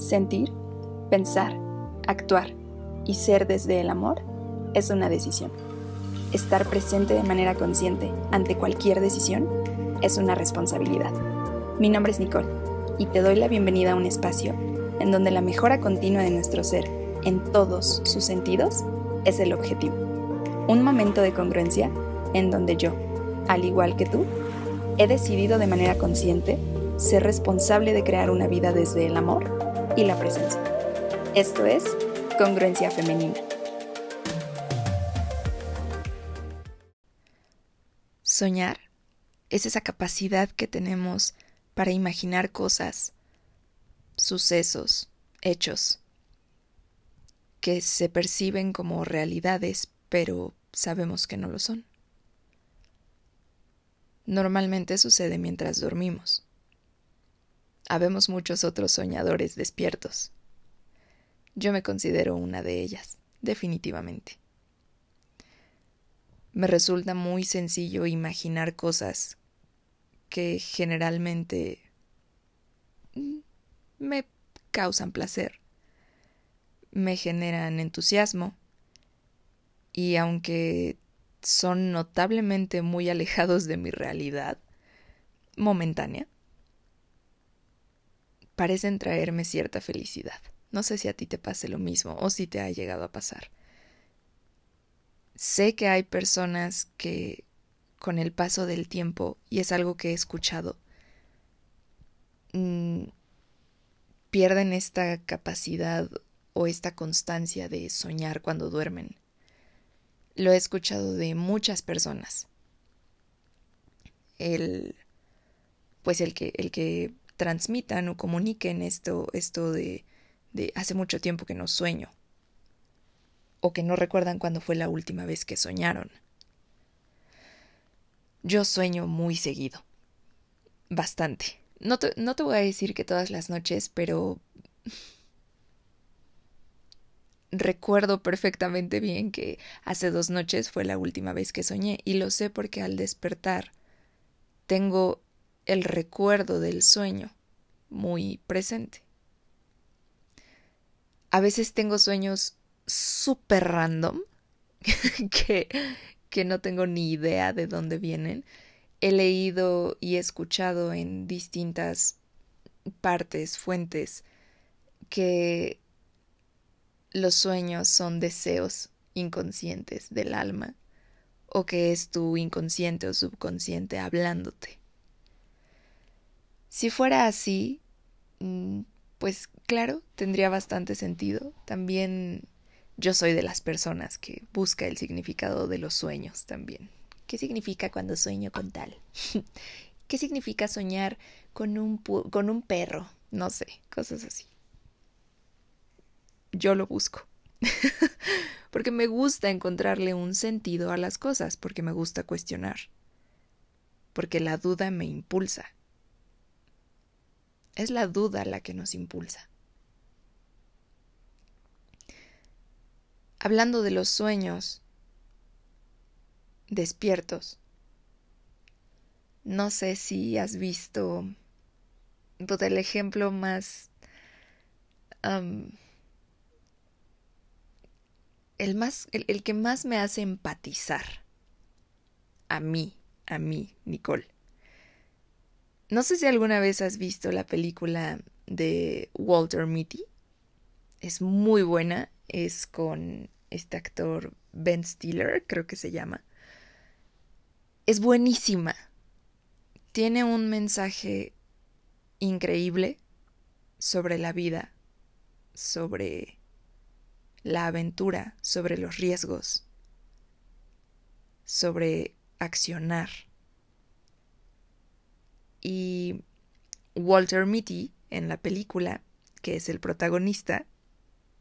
Sentir, pensar, actuar y ser desde el amor es una decisión. Estar presente de manera consciente ante cualquier decisión es una responsabilidad. Mi nombre es Nicole y te doy la bienvenida a un espacio en donde la mejora continua de nuestro ser en todos sus sentidos es el objetivo. Un momento de congruencia en donde yo, al igual que tú, he decidido de manera consciente ser responsable de crear una vida desde el amor y la presencia. Esto es congruencia femenina. Soñar es esa capacidad que tenemos para imaginar cosas, sucesos, hechos, que se perciben como realidades, pero sabemos que no lo son. Normalmente sucede mientras dormimos. Habemos muchos otros soñadores despiertos. Yo me considero una de ellas, definitivamente. Me resulta muy sencillo imaginar cosas que generalmente me causan placer, me generan entusiasmo y aunque son notablemente muy alejados de mi realidad momentánea, parecen traerme cierta felicidad. No sé si a ti te pase lo mismo o si te ha llegado a pasar. Sé que hay personas que con el paso del tiempo, y es algo que he escuchado, mm, pierden esta capacidad o esta constancia de soñar cuando duermen. Lo he escuchado de muchas personas. El pues el que el que transmitan o comuniquen esto, esto de, de hace mucho tiempo que no sueño, o que no recuerdan cuándo fue la última vez que soñaron. Yo sueño muy seguido, bastante. No te, no te voy a decir que todas las noches, pero recuerdo perfectamente bien que hace dos noches fue la última vez que soñé y lo sé porque al despertar tengo el recuerdo del sueño muy presente. A veces tengo sueños súper random que, que no tengo ni idea de dónde vienen. He leído y escuchado en distintas partes, fuentes, que los sueños son deseos inconscientes del alma o que es tu inconsciente o subconsciente hablándote. Si fuera así, mm, pues claro, tendría bastante sentido. También yo soy de las personas que busca el significado de los sueños también. ¿Qué significa cuando sueño con tal? ¿Qué significa soñar con un, con un perro? No sé, cosas así. Yo lo busco. porque me gusta encontrarle un sentido a las cosas, porque me gusta cuestionar. Porque la duda me impulsa. Es la duda la que nos impulsa. Hablando de los sueños despiertos, no sé si has visto el ejemplo más el más el que más me hace empatizar a mí a mí Nicole no sé si alguna vez has visto la película de Walter Mitty. Es muy buena. Es con este actor Ben Stiller, creo que se llama. Es buenísima. Tiene un mensaje increíble sobre la vida, sobre la aventura, sobre los riesgos, sobre accionar y Walter Mitty en la película, que es el protagonista,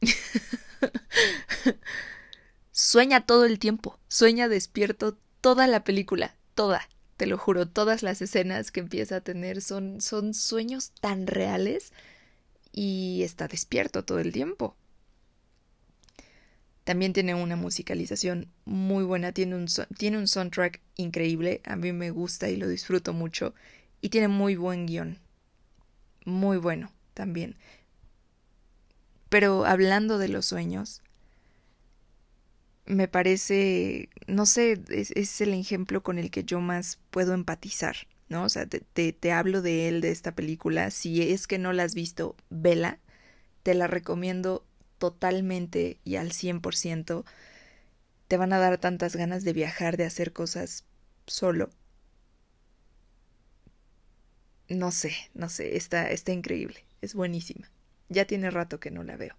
sueña todo el tiempo, sueña despierto toda la película, toda, te lo juro, todas las escenas que empieza a tener son, son sueños tan reales y está despierto todo el tiempo. También tiene una musicalización muy buena, tiene un, tiene un soundtrack increíble, a mí me gusta y lo disfruto mucho y tiene muy buen guion. Muy bueno también. Pero hablando de los sueños, me parece, no sé, es, el ejemplo con el que yo más puedo empatizar, ¿no? O sea, te, te, hablo de él, de esta película. Si es que no la has visto, vela. Te la recomiendo totalmente y al 100%. Te van a dar tantas ganas de viajar, de hacer cosas solo. No sé, no sé, está, está increíble, es buenísima. Ya tiene rato que no la veo.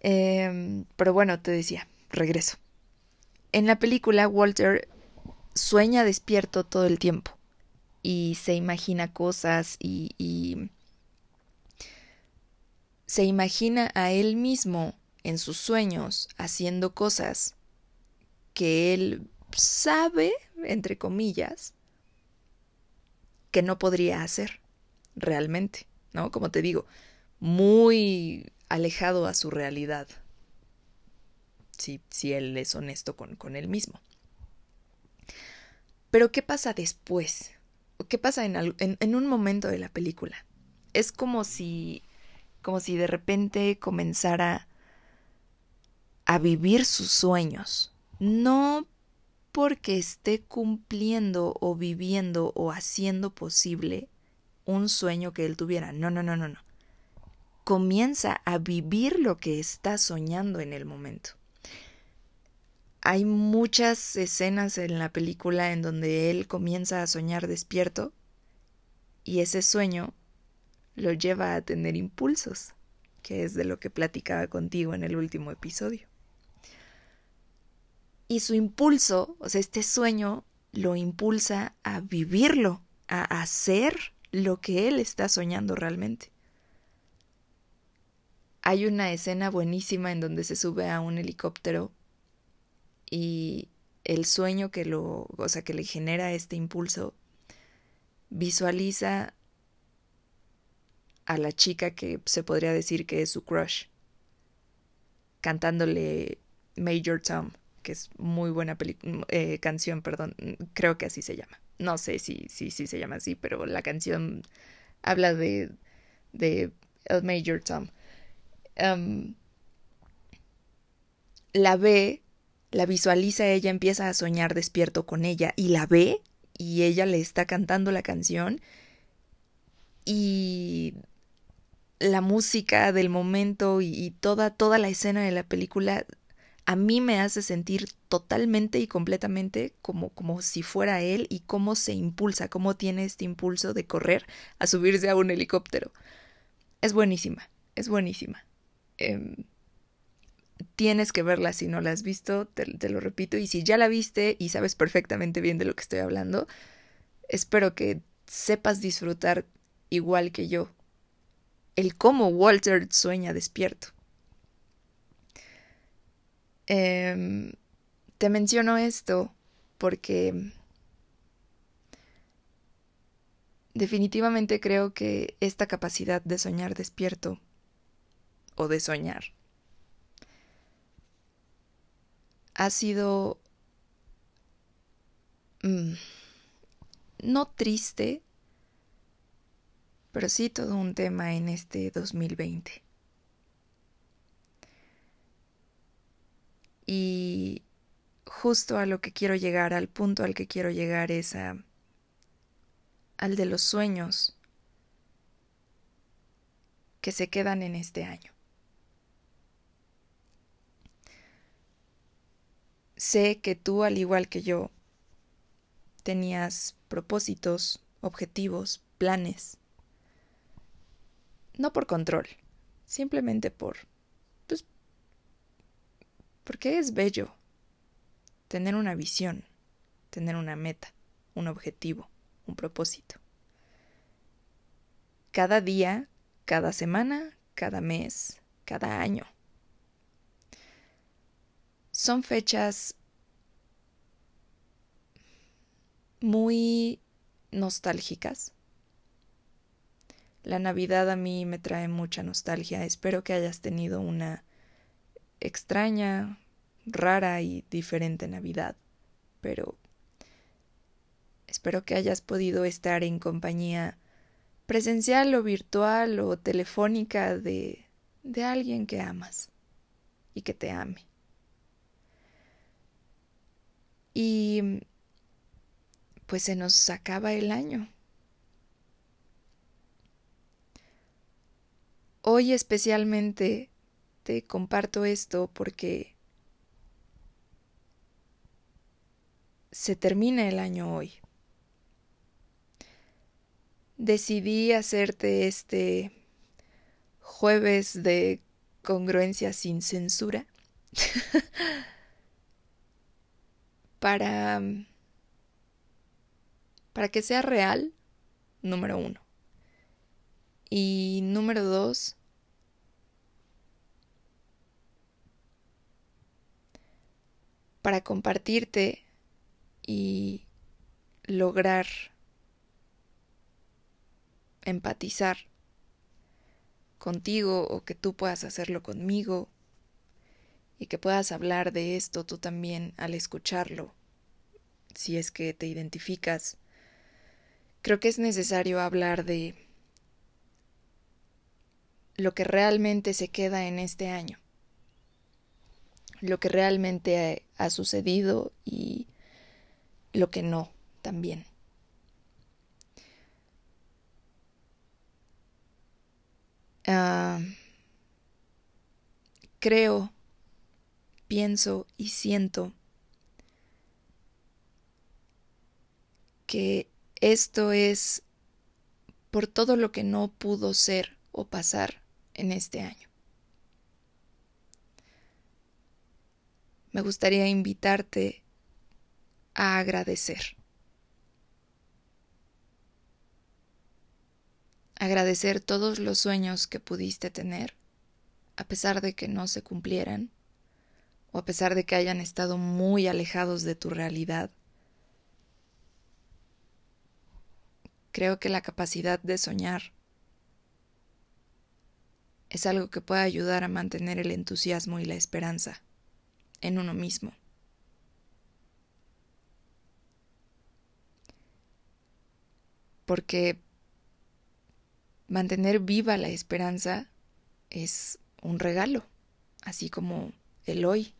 Em, pero bueno, te decía, regreso. En la película, Walter sueña despierto todo el tiempo y se imagina cosas y, y se imagina a él mismo en sus sueños haciendo cosas que él sabe, entre comillas, que no podría hacer realmente, ¿no? Como te digo, muy alejado a su realidad, si, si él es honesto con, con él mismo. Pero ¿qué pasa después? ¿Qué pasa en, en, en, un momento de la película? Es como si, como si de repente comenzara a vivir sus sueños, no porque esté cumpliendo o viviendo o haciendo posible un sueño que él tuviera. No, no, no, no, no. Comienza a vivir lo que está soñando en el momento. Hay muchas escenas en la película en donde él comienza a soñar despierto y ese sueño lo lleva a tener impulsos, que es de lo que platicaba contigo en el último episodio. Y su impulso, o sea, este sueño lo impulsa a vivirlo, a hacer lo que él está soñando realmente. Hay una escena buenísima en donde se sube a un helicóptero y el sueño que lo, o sea, que le genera este impulso visualiza a la chica que se podría decir que es su crush cantándole Major Tom que es muy buena eh, canción, perdón, creo que así se llama. No sé si, si, si se llama así, pero la canción habla de, de El Major Tom. Em, la ve, la visualiza ella, empieza a soñar despierto con ella y la ve y ella le está cantando la canción y la música del momento y, y toda, toda la escena de la película a mí me hace sentir totalmente y completamente como, como si fuera él y cómo se impulsa, cómo tiene este impulso de correr a subirse a un helicóptero. Es buenísima, es buenísima. Em, tienes que verla si no la has visto, te, te lo repito, y si ya la viste y sabes perfectamente bien de lo que estoy hablando, espero que sepas disfrutar igual que yo el cómo Walter sueña despierto. Em, te menciono esto porque definitivamente creo que esta capacidad de soñar despierto o de soñar ha sido mm, no triste, pero sí todo un tema en este 2020. Y justo a lo que quiero llegar, al punto al que quiero llegar es a, al de los sueños que se quedan en este año. Sé que tú, al igual que yo, tenías propósitos, objetivos, planes. No por control, simplemente por porque es bello tener una visión, tener una meta, un objetivo, un propósito. Cada día, cada semana, cada mes, cada año. Son fechas muy nostálgicas. La Navidad a mí me trae mucha nostalgia. Espero que hayas tenido una extraña, rara y diferente Navidad, pero espero que hayas podido estar en compañía presencial o virtual o telefónica de, de alguien que amas y que te ame. Y pues se nos acaba el año. Hoy especialmente te comparto esto porque se termina el año hoy. Decidí hacerte este jueves de congruencia sin censura para para que sea real, número uno. Y número dos, para compartirte y lograr empatizar contigo o que tú puedas hacerlo conmigo y que puedas hablar de esto tú también al escucharlo, si es que te identificas. Creo que es necesario hablar de lo que realmente se queda en este año, lo que realmente ha, sucedido y lo que no también. Ah, creo, pienso y siento que esto es por todo lo que no pudo ser o pasar en este año. Me gustaría invitarte a agradecer. Agradecer todos los sueños que pudiste tener, a pesar de que no se cumplieran, o a pesar de que hayan estado muy alejados de tu realidad. Creo que la capacidad de soñar es algo que puede ayudar a mantener el entusiasmo y la esperanza en uno mismo. Porque mantener viva la esperanza es un regalo, así como el hoy.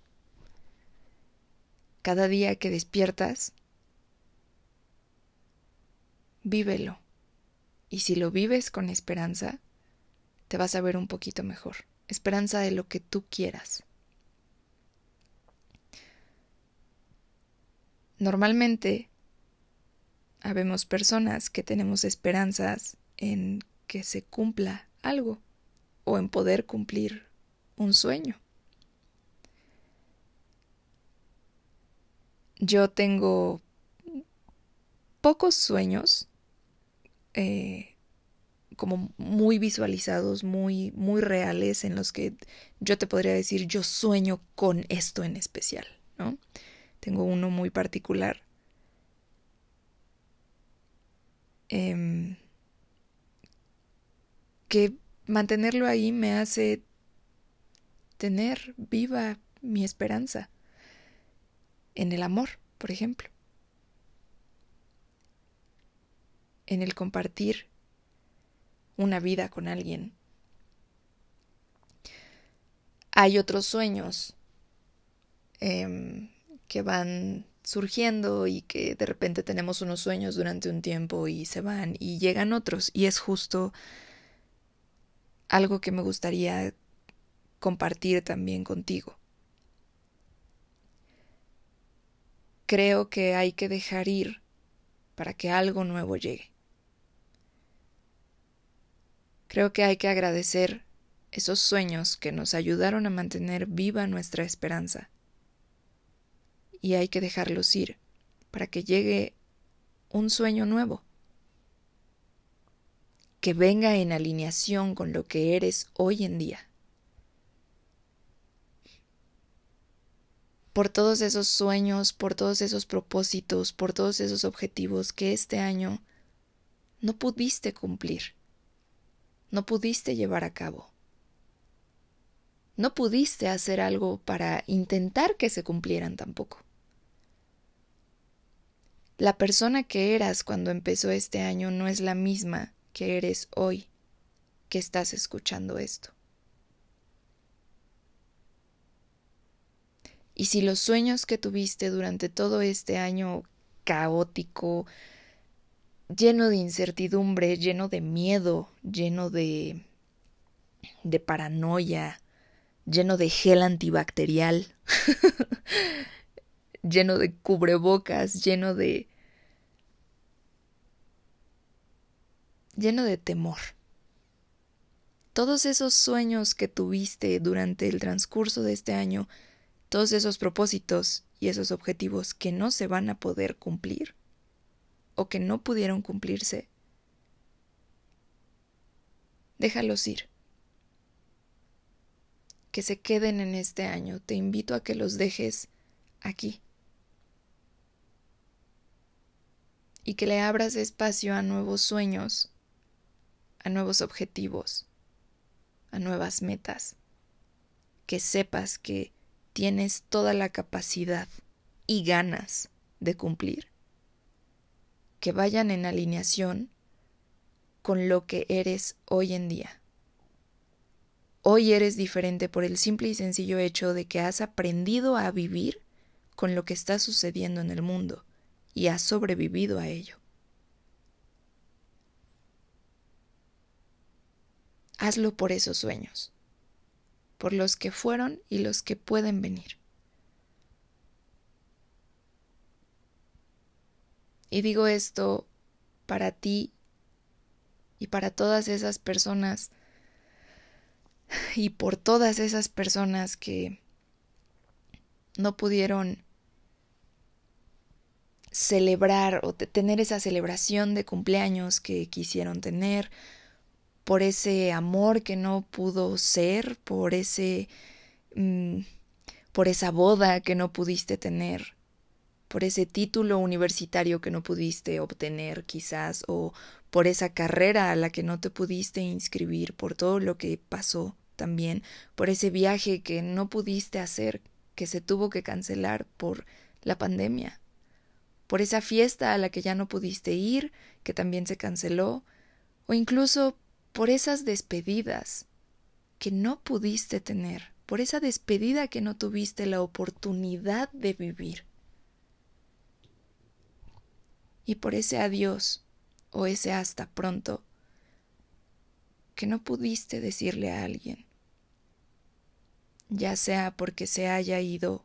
Cada día que despiertas, vívelo. Y si lo vives con esperanza, te vas a ver un poquito mejor. Esperanza de lo que tú quieras. Normalmente, habemos personas que tenemos esperanzas en que se cumpla algo o en poder cumplir un sueño. Yo tengo pocos sueños eh, como muy visualizados, muy, muy reales, en los que yo te podría decir, yo sueño con esto en especial, ¿no? Tengo uno muy particular. Em, que mantenerlo ahí me hace tener viva mi esperanza en el amor, por ejemplo. en el compartir una vida con alguien. Hay otros sueños em, que van surgiendo y que de repente tenemos unos sueños durante un tiempo y se van y llegan otros y es justo algo que me gustaría compartir también contigo. Creo que hay que dejar ir para que algo nuevo llegue. Creo que hay que agradecer esos sueños que nos ayudaron a mantener viva nuestra esperanza. Y hay que dejarlos ir para que llegue un sueño nuevo, que venga en alineación con lo que eres hoy en día. Por todos esos sueños, por todos esos propósitos, por todos esos objetivos que este año no pudiste cumplir no pudiste llevar a cabo. No pudiste hacer algo para intentar que se cumplieran tampoco. La persona que eras cuando empezó este año no es la misma que eres hoy que estás escuchando esto. Y si los sueños que tuviste durante todo este año caótico, lleno de incertidumbre, lleno de miedo, lleno de de paranoia, lleno de gel antibacterial, lleno de cubrebocas, lleno de lleno de temor. Todos esos sueños que tuviste durante el transcurso de este año, todos esos propósitos y esos objetivos que no se van a poder cumplir o que no pudieron cumplirse, déjalos ir. Que se queden en este año. Te invito a que los dejes aquí. Y que le abras espacio a nuevos sueños a nuevos objetivos, a nuevas metas, que sepas que tienes toda la capacidad y ganas de cumplir, que vayan en alineación con lo que eres hoy en día. Hoy eres diferente por el simple y sencillo hecho de que has aprendido a vivir con lo que está sucediendo en el mundo y has sobrevivido a ello. Hazlo por esos sueños, por los que fueron y los que pueden venir. Y digo esto para ti y para todas esas personas y por todas esas personas que no pudieron celebrar o tener esa celebración de cumpleaños que quisieron tener por ese amor que no pudo ser, por ese mm, por esa boda que no pudiste tener, por ese título universitario que no pudiste obtener quizás, o por esa carrera a la que no te pudiste inscribir, por todo lo que pasó también, por ese viaje que no pudiste hacer, que se tuvo que cancelar por la pandemia, por esa fiesta a la que ya no pudiste ir, que también se canceló, o incluso por esas despedidas que no pudiste tener, por esa despedida que no tuviste la oportunidad de vivir. Y por ese adiós o ese hasta pronto que no pudiste decirle a alguien, ya sea porque se haya ido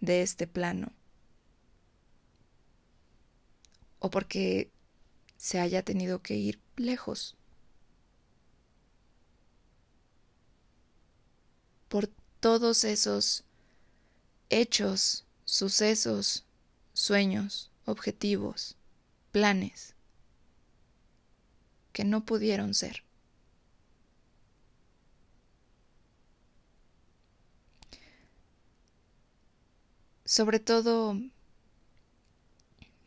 de este plano o porque se haya tenido que ir lejos. Por todos esos hechos, sucesos, sueños, objetivos, planes que no pudieron ser. Sobre todo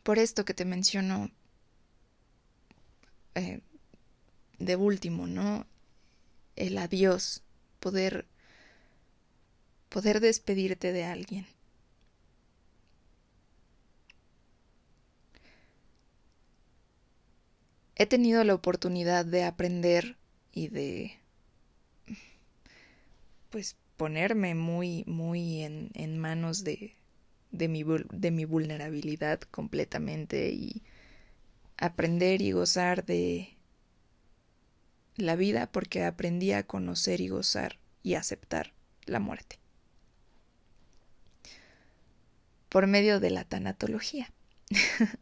por esto que te menciono eh, de último, ¿no? El adiós, poder, poder despedirte de alguien. He tenido la oportunidad de aprender y de pues ponerme muy, muy en, en manos de, de, mi, de mi vulnerabilidad completamente y aprender y gozar de la vida porque aprendí a conocer y gozar y aceptar la muerte. Por medio de la tanatología.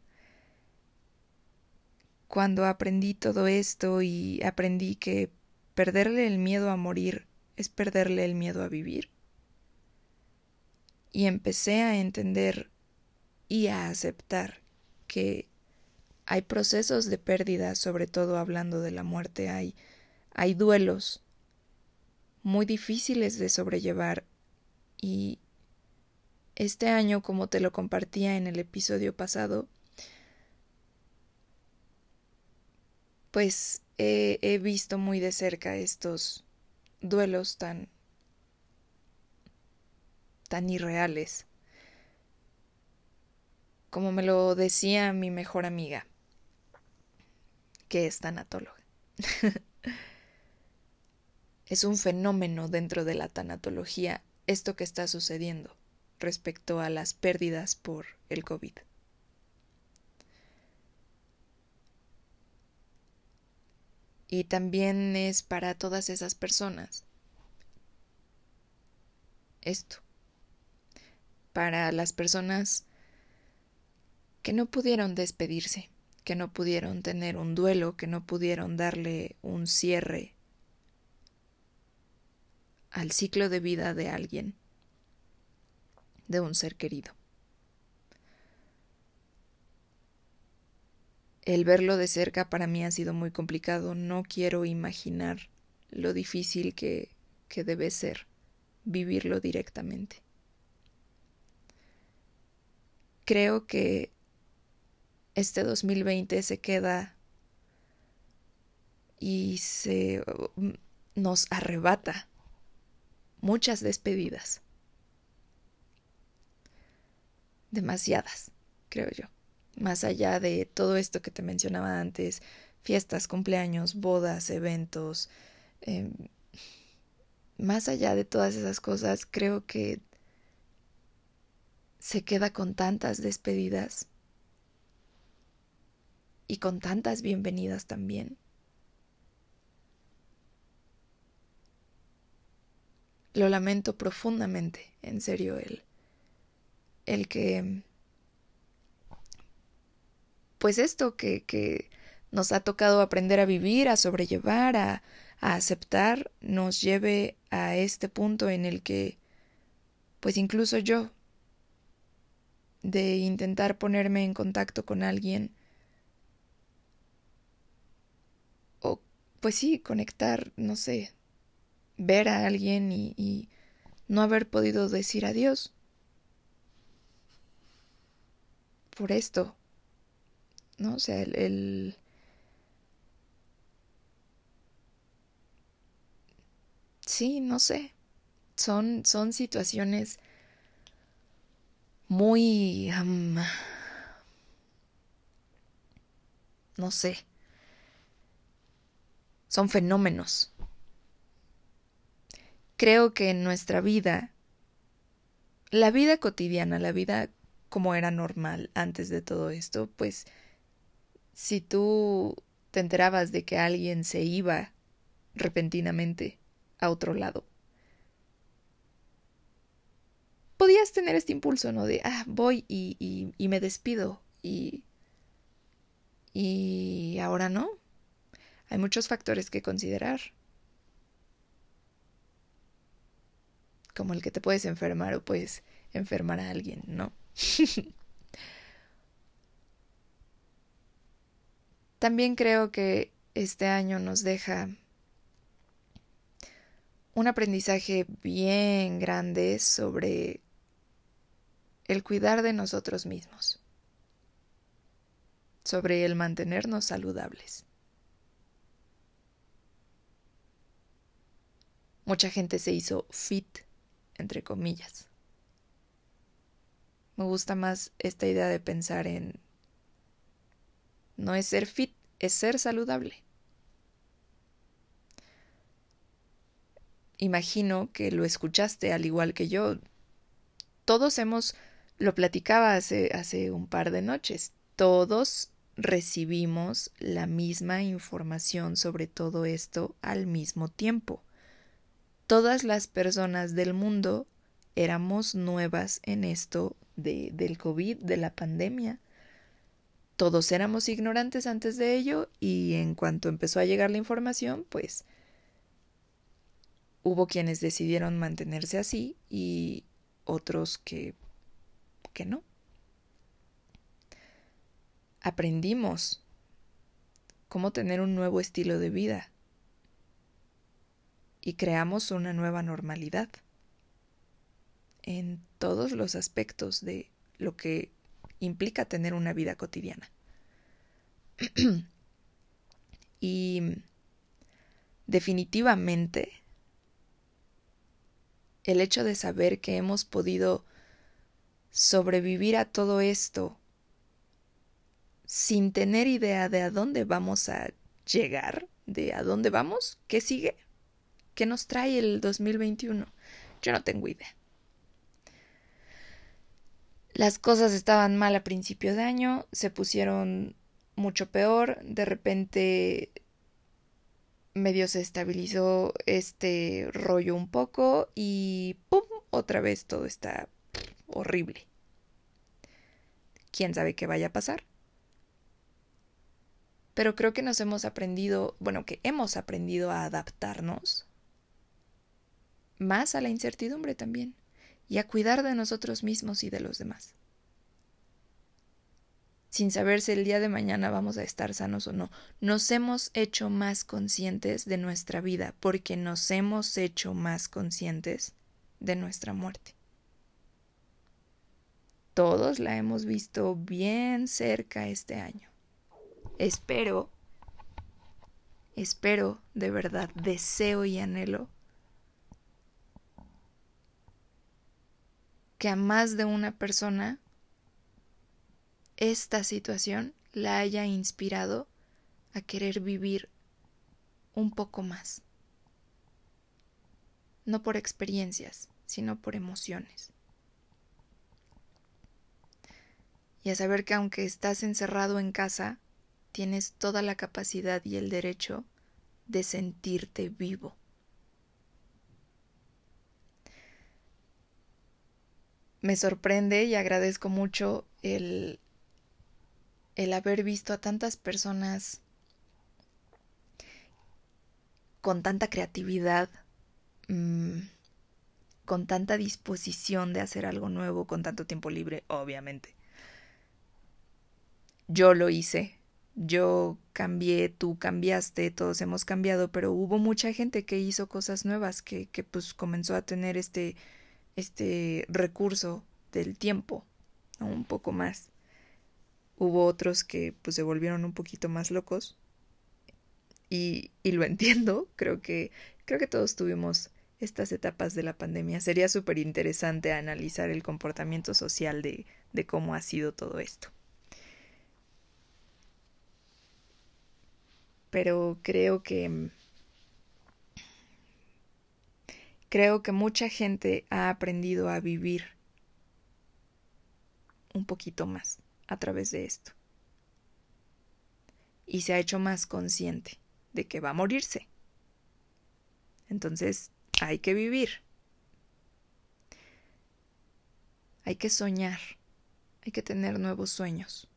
Cuando aprendí todo esto y aprendí que perderle el miedo a morir es perderle el miedo a vivir. Y empecé a entender y a aceptar que hay procesos de pérdida, sobre todo hablando de la muerte, hay, hay duelos muy difíciles de sobrellevar. Y este año, como te lo compartía en el episodio pasado, pues he, he visto muy de cerca estos duelos tan tan irreales. Como me lo decía mi mejor amiga que es tanatóloga. es un fenómeno dentro de la tanatología esto que está sucediendo respecto a las pérdidas por el COVID. Y también es para todas esas personas esto. Para las personas que no pudieron despedirse, que no pudieron tener un duelo, que no pudieron darle un cierre al ciclo de vida de alguien, de un ser querido. El verlo de cerca para mí ha sido muy complicado. No quiero imaginar lo difícil que, que debe ser vivirlo directamente. Creo que este 2020 se queda y se nos arrebata muchas despedidas. Demasiadas, creo yo. Más allá de todo esto que te mencionaba antes, fiestas, cumpleaños, bodas, eventos, em, más allá de todas esas cosas, creo que se queda con tantas despedidas y con tantas bienvenidas también. Lo lamento profundamente, en serio, el, el que, pues esto que, que nos ha tocado aprender a vivir, a sobrellevar, a, a aceptar nos lleve a este punto en el que, pues incluso yo, de intentar ponerme en contacto con alguien, o pues sí, conectar, no sé, ver a alguien y, no haber podido decir adiós. Por esto, ¿no? O sea, el sí, no sé. Son, son situaciones muy... no sé. Son fenómenos. Creo que en nuestra vida, la vida cotidiana, la vida como era normal antes de todo esto, pues si tú te enterabas de que alguien se iba repentinamente a otro lado. Podías tener este impulso, ¿no? De, ah, voy y, y, me despido y... Y ahora no. Hay muchos factores que considerar. Como el que te puedes enfermar o puedes enfermar a alguien, ¿no? También creo que este año nos deja un aprendizaje bien grande sobre el cuidar de nosotros mismos, sobre el mantenernos saludables. Mucha gente se hizo fit, entre comillas. Me gusta más esta idea de pensar en no es ser fit, es ser saludable. imagino que lo escuchaste al igual que yo. Todos hemos, lo platicaba hace, hace un par de noches, todos recibimos la misma información sobre todo esto al mismo tiempo. Todas las personas del mundo éramos nuevas en esto de, del COVID, de la pandemia. Todos éramos ignorantes antes de ello y en cuanto empezó a llegar la información, pues Hubo quienes decidieron mantenerse así y otros que, que no. Aprendimos cómo tener un nuevo estilo de vida y creamos una nueva normalidad en todos los aspectos de lo que implica tener una vida cotidiana. y definitivamente el hecho de saber que hemos podido sobrevivir a todo esto sin tener idea de a dónde vamos a llegar, de a dónde vamos, qué sigue, qué nos trae el 2021. Yo no tengo idea. Las cosas estaban mal a principio de año, se pusieron mucho peor, de repente medio se estabilizó este rollo un poco y ¡pum! otra vez todo está horrible. ¿Quién sabe qué vaya a pasar? Pero creo que nos hemos aprendido, bueno, que hemos aprendido a adaptarnos más a la incertidumbre también y a cuidar de nosotros mismos y de los demás sin saber si el día de mañana vamos a estar sanos o no. Nos hemos hecho más conscientes de nuestra vida porque nos hemos hecho más conscientes de nuestra muerte. Todos la hemos visto bien cerca este año. Espero, espero de verdad, deseo y anhelo que a más de una persona esta situación la haya inspirado a querer vivir un poco más. No por experiencias, sino por emociones. Y a saber que aunque estás encerrado en casa, tienes toda la capacidad y el derecho de sentirte vivo. Me sorprende y agradezco mucho el el haber visto a tantas personas con tanta creatividad, mm, con tanta disposición de hacer algo nuevo, con tanto tiempo libre, obviamente. Yo lo hice, yo cambié, tú cambiaste, todos hemos cambiado, pero hubo mucha gente que hizo cosas nuevas, que, que pues comenzó a tener este, este recurso del tiempo, un poco más. Hubo otros que pues se volvieron un poquito más locos. Y, y lo entiendo, creo que, creo que todos tuvimos estas etapas de la pandemia. Sería súper interesante analizar el comportamiento social de, de cómo ha sido todo esto. Pero creo que creo que mucha gente ha aprendido a vivir un poquito más a través de esto. Y se ha hecho más consciente de que va a morirse. Entonces, hay que vivir. Hay que soñar. Hay que tener nuevos sueños.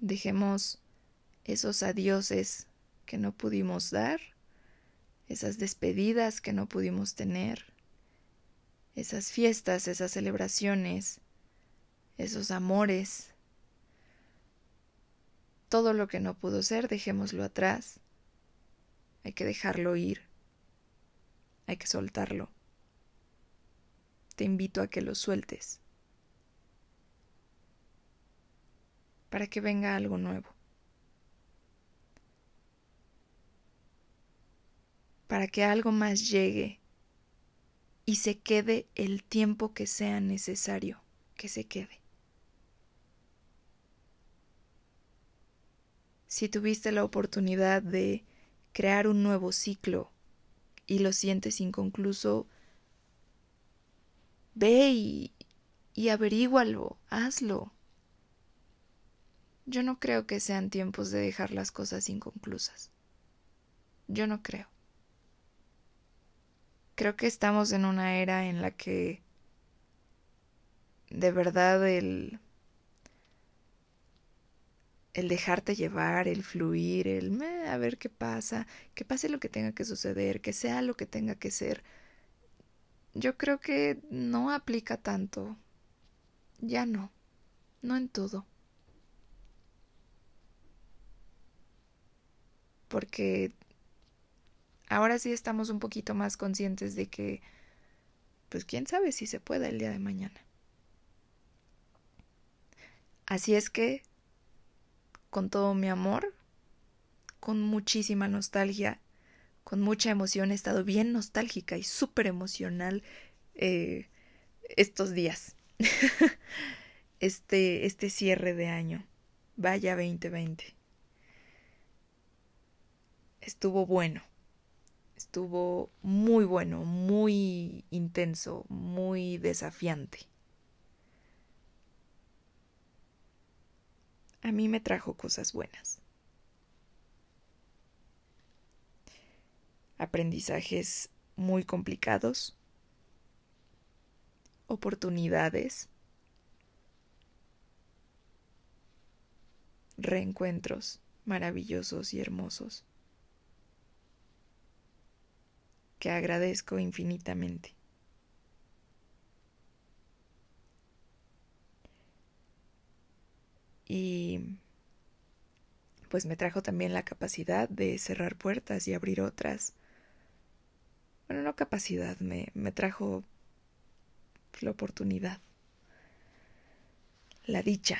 Dejemos esos adioses que no pudimos dar, esas despedidas que no pudimos tener, esas fiestas, esas celebraciones, esos amores, todo lo que no pudo ser, dejémoslo atrás. Hay que dejarlo ir. Hay que soltarlo. Te invito a que lo sueltes. Para que venga algo nuevo. Para que algo más llegue y se quede el tiempo que sea necesario que se quede. si tuviste la oportunidad de crear un nuevo ciclo y lo sientes inconcluso, ve y, y averígualo, hazlo. Yo no creo que sean tiempos de dejar las cosas inconclusas. Yo no creo. Creo que estamos en una era en la que de verdad el el dejarte llevar, el fluir, el a ver qué pasa, que pase lo que tenga que suceder, que sea lo que tenga que ser, yo creo que no aplica tanto. Ya no, no en todo. Porque ahora sí estamos un poquito más conscientes de que, pues quién sabe si se pueda el día de mañana. Así es que con todo mi amor, con muchísima nostalgia, con mucha emoción. He estado bien nostálgica y súper emocional eh, estos días. este, este cierre de año. Vaya 2020. estuvo bueno. Estuvo muy bueno, muy intenso, muy desafiante. A mí me trajo cosas buenas. Aprendizajes muy complicados, oportunidades, reencuentros maravillosos y hermosos que agradezco infinitamente. Y pues me trajo también la capacidad de cerrar puertas y abrir otras. Bueno, no capacidad, me, me trajo la oportunidad, la dicha.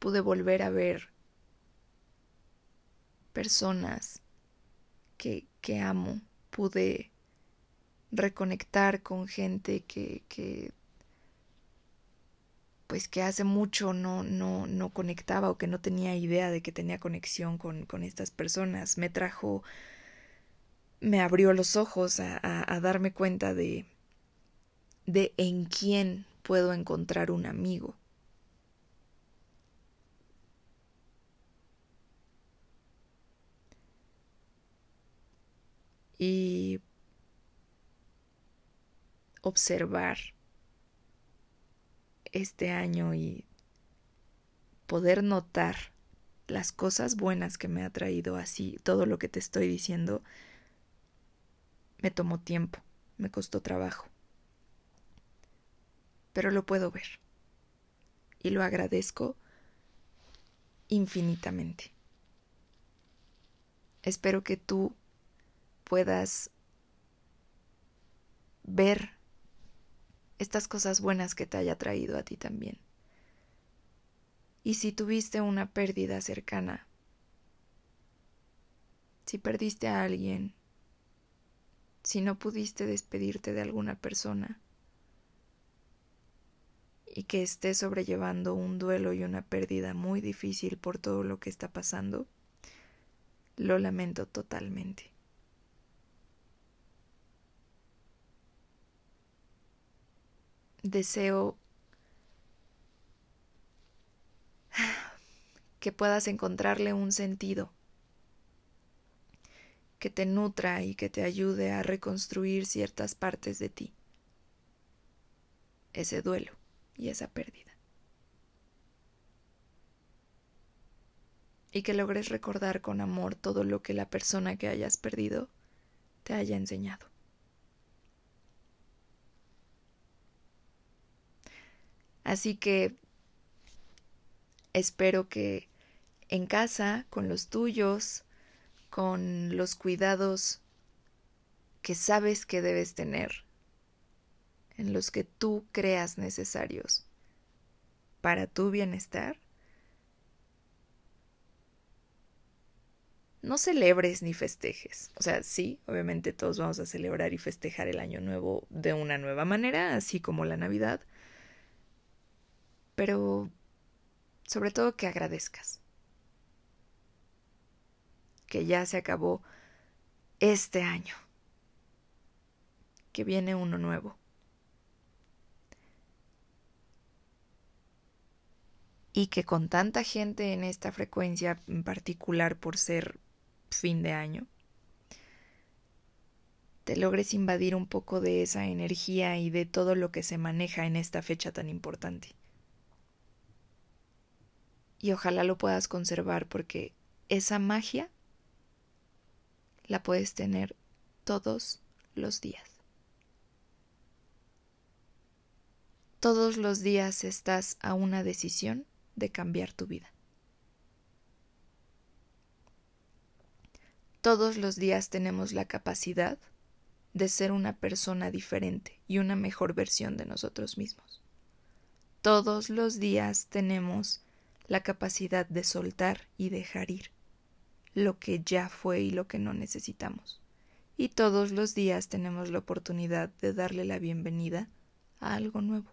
Pude volver a ver personas que, que amo, pude reconectar con gente que, que pues que hace mucho no, no, no conectaba o que no tenía idea de que tenía conexión con, con estas personas. Me trajo, me abrió los ojos a, a, a darme cuenta de, de en quién puedo encontrar un amigo. Y observar este año y poder notar las cosas buenas que me ha traído así, todo lo que te estoy diciendo, me tomó tiempo, me costó trabajo. Pero lo puedo ver. Y lo agradezco infinitamente. Espero que tú puedas ver estas cosas buenas que te haya traído a ti también. Y si tuviste una pérdida cercana, si perdiste a alguien, si no pudiste despedirte de alguna persona y que estés sobrellevando un duelo y una pérdida muy difícil por todo lo que está pasando, lo lamento totalmente. Deseo que puedas encontrarle un sentido, que te nutra y que te ayude a reconstruir ciertas partes de ti, ese duelo y esa pérdida. Y que logres recordar con amor todo lo que la persona que hayas perdido te haya enseñado. Así que espero que en casa, con los tuyos, con los cuidados que sabes que debes tener, en los que tú creas necesarios para tu bienestar, no celebres ni festejes. O sea, sí, obviamente todos vamos a celebrar y festejar el año nuevo de una nueva manera, así como la Navidad, pero sobre todo que agradezcas. Que ya se acabó este año. Que viene uno nuevo. Y que con tanta gente en esta frecuencia, en particular por ser fin de año, te logres invadir un poco de esa energía y de todo lo que se maneja en esta fecha tan importante y ojalá lo puedas conservar porque esa magia la puedes tener todos los días. Todos los días estás a una decisión de cambiar tu vida. Todos los días tenemos la capacidad de ser una persona diferente y una mejor versión de nosotros mismos. Todos los días tenemos la capacidad de soltar y dejar ir lo que ya fue y lo que no necesitamos. Y todos los días tenemos la oportunidad de darle la bienvenida a algo nuevo,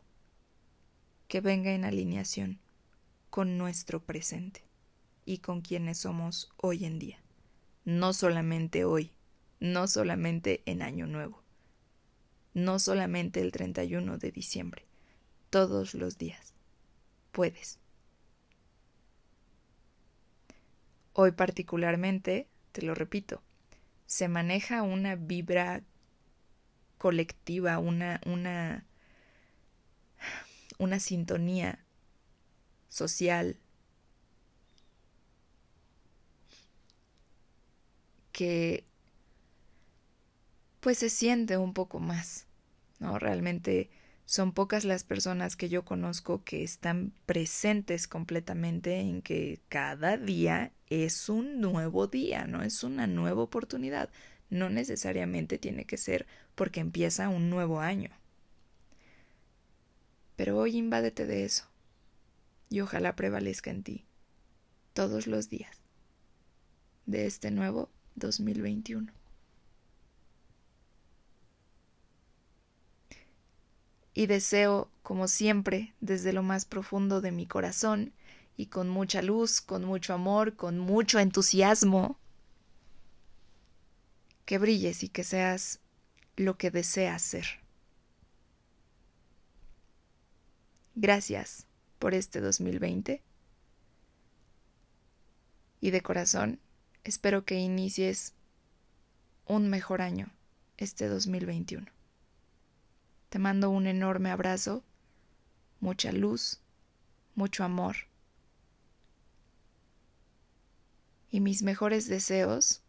que venga en alineación con nuestro presente y con quienes somos hoy en día. No solamente hoy, no solamente en Año Nuevo, no solamente el 31 de diciembre, todos los días. Puedes. Hoy particularmente, te lo repito, se maneja una vibra colectiva, una, una, una sintonía social que pues se siente un poco más, ¿no? Realmente son pocas las personas que yo conozco que están presentes completamente en que cada día es un nuevo día, no es una nueva oportunidad. No necesariamente tiene que ser porque empieza un nuevo año. Pero hoy invádete de eso y ojalá prevalezca en ti todos los días de este nuevo 2021. Y deseo, como siempre, desde lo más profundo de mi corazón, y con mucha luz, con mucho amor, con mucho entusiasmo, que brilles y que seas lo que deseas ser. Gracias por este 2020 y de corazón espero que inicies un mejor año este 2021. Te mando un enorme abrazo, mucha luz, mucho amor y mis mejores deseos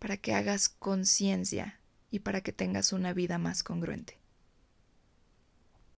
para que hagas conciencia y para que tengas una vida más congruente.